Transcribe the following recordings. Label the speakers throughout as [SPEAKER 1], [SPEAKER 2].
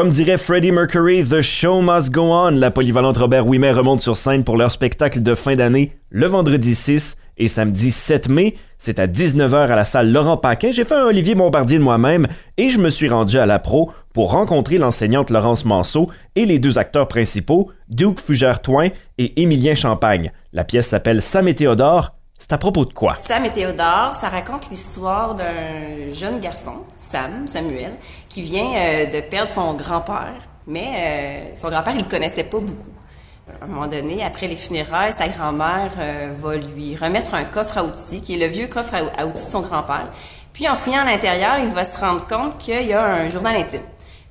[SPEAKER 1] Comme dirait Freddie Mercury, The Show Must Go On, la polyvalente Robert Ouimet remonte sur scène pour leur spectacle de fin d'année le vendredi 6 et samedi 7 mai. C'est à 19h à la salle Laurent Paquin. J'ai fait un Olivier Bombardier de moi-même et je me suis rendu à la pro pour rencontrer l'enseignante Laurence Manceau et les deux acteurs principaux, Duke Fugère-Toin et Émilien Champagne. La pièce s'appelle Sam et Théodore. C'est à propos de quoi?
[SPEAKER 2] Sam et Théodore, ça raconte l'histoire d'un jeune garçon, Sam, Samuel, qui vient euh, de perdre son grand-père. Mais euh, son grand-père, il le connaissait pas beaucoup. À un moment donné, après les funérailles, sa grand-mère euh, va lui remettre un coffre à outils, qui est le vieux coffre à, outils de son grand-père. Puis en fouillant à l'intérieur, il va se rendre compte qu'il y a un journal intime.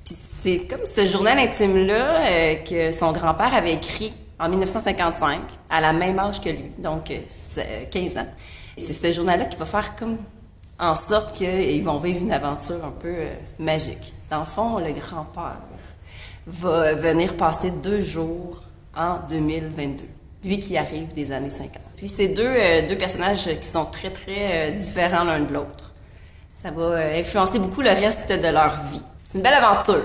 [SPEAKER 2] Puis c'est comme ce journal intime-là que son grand-père avait écrit en 1955, à la même âge que lui, donc 15 ans. C'est ce journal-là qui va faire comme en sorte qu'ils vont vivre une aventure un peu euh, magique. Dans le fond, le grand-père va venir passer deux jours en 2022. Lui qui arrive des années 50. Puis c'est deux, euh, deux personnages qui sont très, très euh, différents l'un de l'autre. Ça va influencer beaucoup le reste de leur vie. C'est une belle aventure.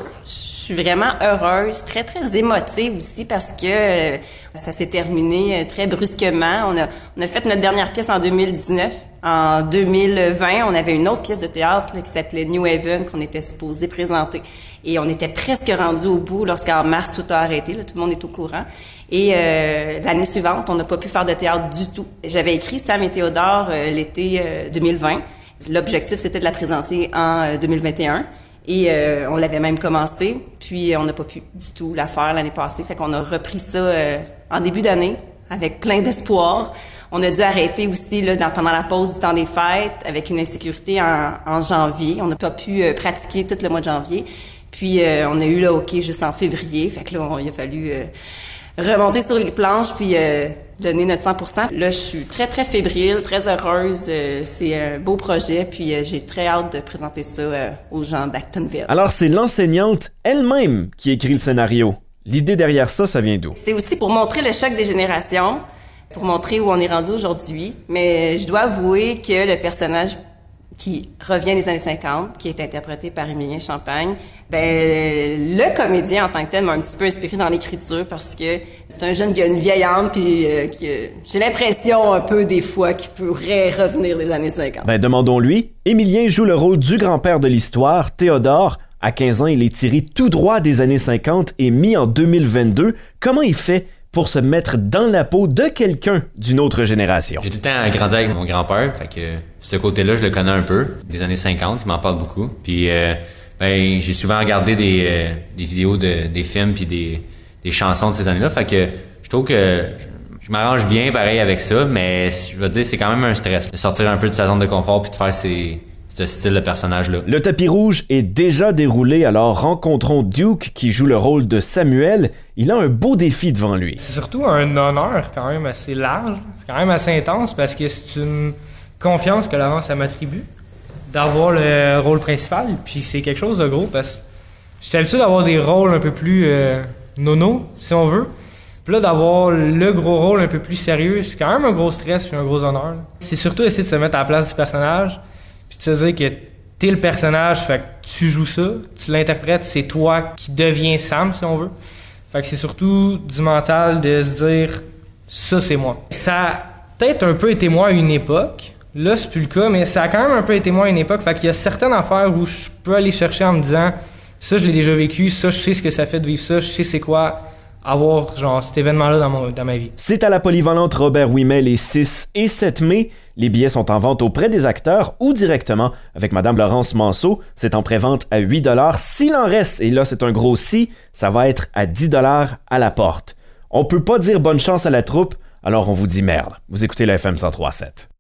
[SPEAKER 2] Suis vraiment heureuse, très très émotive aussi parce que euh, ça s'est terminé euh, très brusquement. On a on a fait notre dernière pièce en 2019. En 2020, on avait une autre pièce de théâtre qui s'appelait New Haven qu'on était supposé présenter et on était presque rendu au bout lorsqu'en mars tout a arrêté. Là, tout le monde est au courant. Et euh, l'année suivante, on n'a pas pu faire de théâtre du tout. J'avais écrit Sam et Théodore l'été 2020. L'objectif c'était de la présenter en 2021. Et euh, on l'avait même commencé, puis on n'a pas pu du tout la faire l'année passée. Fait qu'on a repris ça euh, en début d'année avec plein d'espoir. On a dû arrêter aussi là, pendant la pause du temps des fêtes avec une insécurité en, janvier. On n'a pas pu euh, pratiquer tout le mois de janvier. Puis on a eu le hockey juste en février. Fait que là, il a fallu remonter sur les planches puis euh, donner notre 100%. Là, je suis très très fébrile, très heureuse. Euh, c'est un beau projet puis euh, j'ai très hâte de présenter ça aux gens d'Actonville.
[SPEAKER 1] Alors, c'est l'enseignante elle-même qui écrit le scénario. L'idée derrière ça, ça vient d'où?
[SPEAKER 2] C'est aussi pour montrer le choc des générations, pour montrer où on est rendu aujourd'hui, mais je dois avouer que le personnage qui revient des années 50, qui est interprété par Émilien Champagne, ben le comédien en tant que tel m'a un petit peu inspiré dans l'écriture parce que c'est un jeune qui a une vieille âme puis euh, j'ai l'impression un peu des fois qu'il pourrait revenir des années 50.
[SPEAKER 1] Ben demandons-lui. Émilien joue le rôle du grand-père de l'histoire, Théodore. À 15 ans, il est tiré tout droit des années 50 et mis en 2022. Comment il fait pour se mettre dans la peau de quelqu'un d'une autre génération.
[SPEAKER 3] J'ai tout le temps grandi avec mon grand-père, fait que ce côté-là, je le connais un peu, des années 50, il m'en parle beaucoup. Puis euh, ben, j'ai souvent regardé des, euh, des vidéos de, des films puis des, des chansons de ces années-là, fait que je trouve que je, m'arrange bien pareil avec ça, mais je veux dire, c'est quand même un stress de sortir un peu de sa zone de confort puis de faire ses ce style de personnage-là.
[SPEAKER 1] Le tapis rouge est déjà déroulé, alors rencontrons Duke qui joue le rôle de Samuel. Il a un beau défi devant lui.
[SPEAKER 4] C'est surtout un honneur quand même assez large, c'est quand même assez intense parce que c'est une confiance que Laurence m'attribue d'avoir le rôle principal, puis c'est quelque chose de gros parce que j'ai l'habitude d'avoir des rôles un peu plus euh, nono, si on veut. Puis là, d'avoir le gros rôle un peu plus sérieux, c'est quand même un gros stress et un gros honneur. C'est surtout essayer de se mettre à la place du personnage, tu sais que t'es le personnage, fait que tu joues ça, tu l'interprètes, c'est toi qui deviens Sam, si on veut. Fait que c'est surtout du mental de se dire, ça c'est moi. Ça a peut-être un peu été moi à une époque, là c'est plus le cas, mais ça a quand même un peu été moi à une époque, fait qu'il y a certaines affaires où je peux aller chercher en me disant, ça je l'ai déjà vécu, ça je sais ce que ça fait de vivre ça, je sais c'est quoi avoir cet événement-là dans, dans ma vie.
[SPEAKER 1] C'est à la polyvalente Robert Ouimet les 6 et 7 mai. Les billets sont en vente auprès des acteurs ou directement avec Madame Laurence Manceau. C'est en prévente à 8 s'il en reste. Et là, c'est un gros si, ça va être à 10 à la porte. On peut pas dire bonne chance à la troupe, alors on vous dit merde. Vous écoutez la FM 1037.